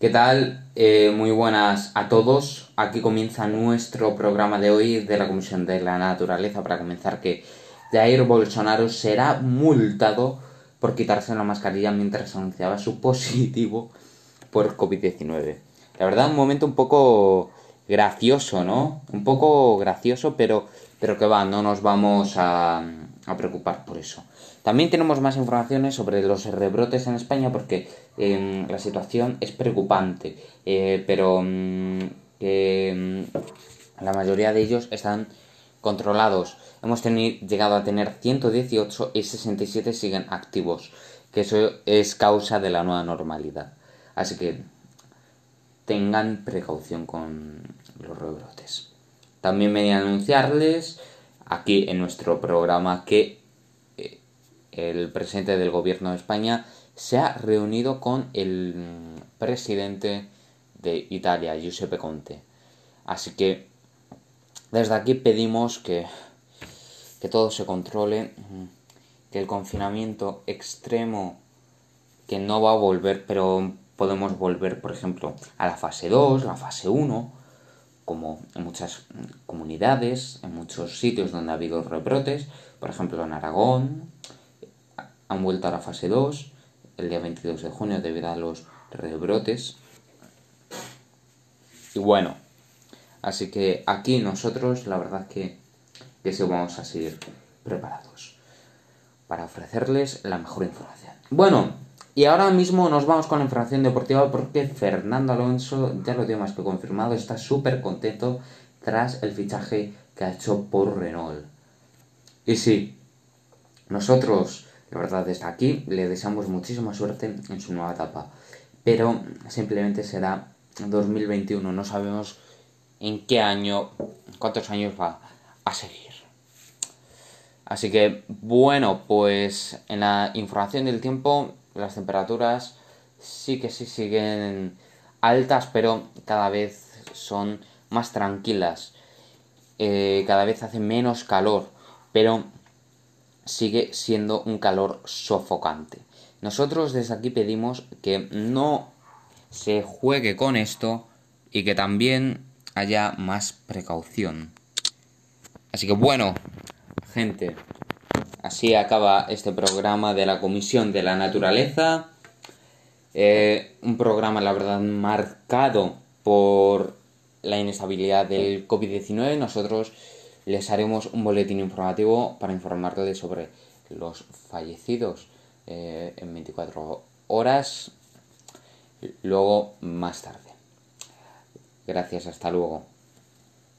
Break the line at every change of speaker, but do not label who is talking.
¿Qué tal? Eh, muy buenas a todos. Aquí comienza nuestro programa de hoy de la Comisión de la Naturaleza para comenzar que Jair Bolsonaro será multado por quitarse la mascarilla mientras anunciaba su positivo por COVID-19. La verdad, un momento un poco gracioso, ¿no? Un poco gracioso, pero, pero que va, no nos vamos a, a preocupar por eso. También tenemos más informaciones sobre los rebrotes en España porque em, la situación es preocupante, eh, pero mm, em, la mayoría de ellos están controlados. Hemos llegado a tener 118 y 67 siguen activos, que eso es causa de la nueva normalidad. Así que tengan precaución con los rebrotes. También venía a anunciarles aquí en nuestro programa que el presidente del gobierno de España se ha reunido con el presidente de Italia, Giuseppe Conte. Así que desde aquí pedimos que, que todo se controle, que el confinamiento extremo, que no va a volver, pero podemos volver, por ejemplo, a la fase 2, la fase 1, como en muchas comunidades, en muchos sitios donde ha habido rebrotes, por ejemplo en Aragón, han vuelto a la fase 2 el día 22 de junio debido a los rebrotes. Y bueno, así que aquí nosotros la verdad que, que sí vamos a seguir preparados para ofrecerles la mejor información. Bueno, y ahora mismo nos vamos con la información deportiva porque Fernando Alonso, ya lo tengo más que confirmado, está súper contento tras el fichaje que ha hecho por Renault. Y sí, nosotros la verdad desde aquí le deseamos muchísima suerte en su nueva etapa. Pero simplemente será 2021. No sabemos en qué año, cuántos años va a seguir. Así que bueno, pues en la información del tiempo las temperaturas sí que sí siguen altas, pero cada vez son más tranquilas. Eh, cada vez hace menos calor, pero sigue siendo un calor sofocante. Nosotros desde aquí pedimos que no se juegue con esto y que también haya más precaución. Así que bueno, gente, así acaba este programa de la Comisión de la Naturaleza. Eh, un programa, la verdad, marcado por la inestabilidad del COVID-19. Nosotros les haremos un boletín informativo para informarles sobre los fallecidos eh, en 24 horas, luego más tarde. Gracias, hasta luego.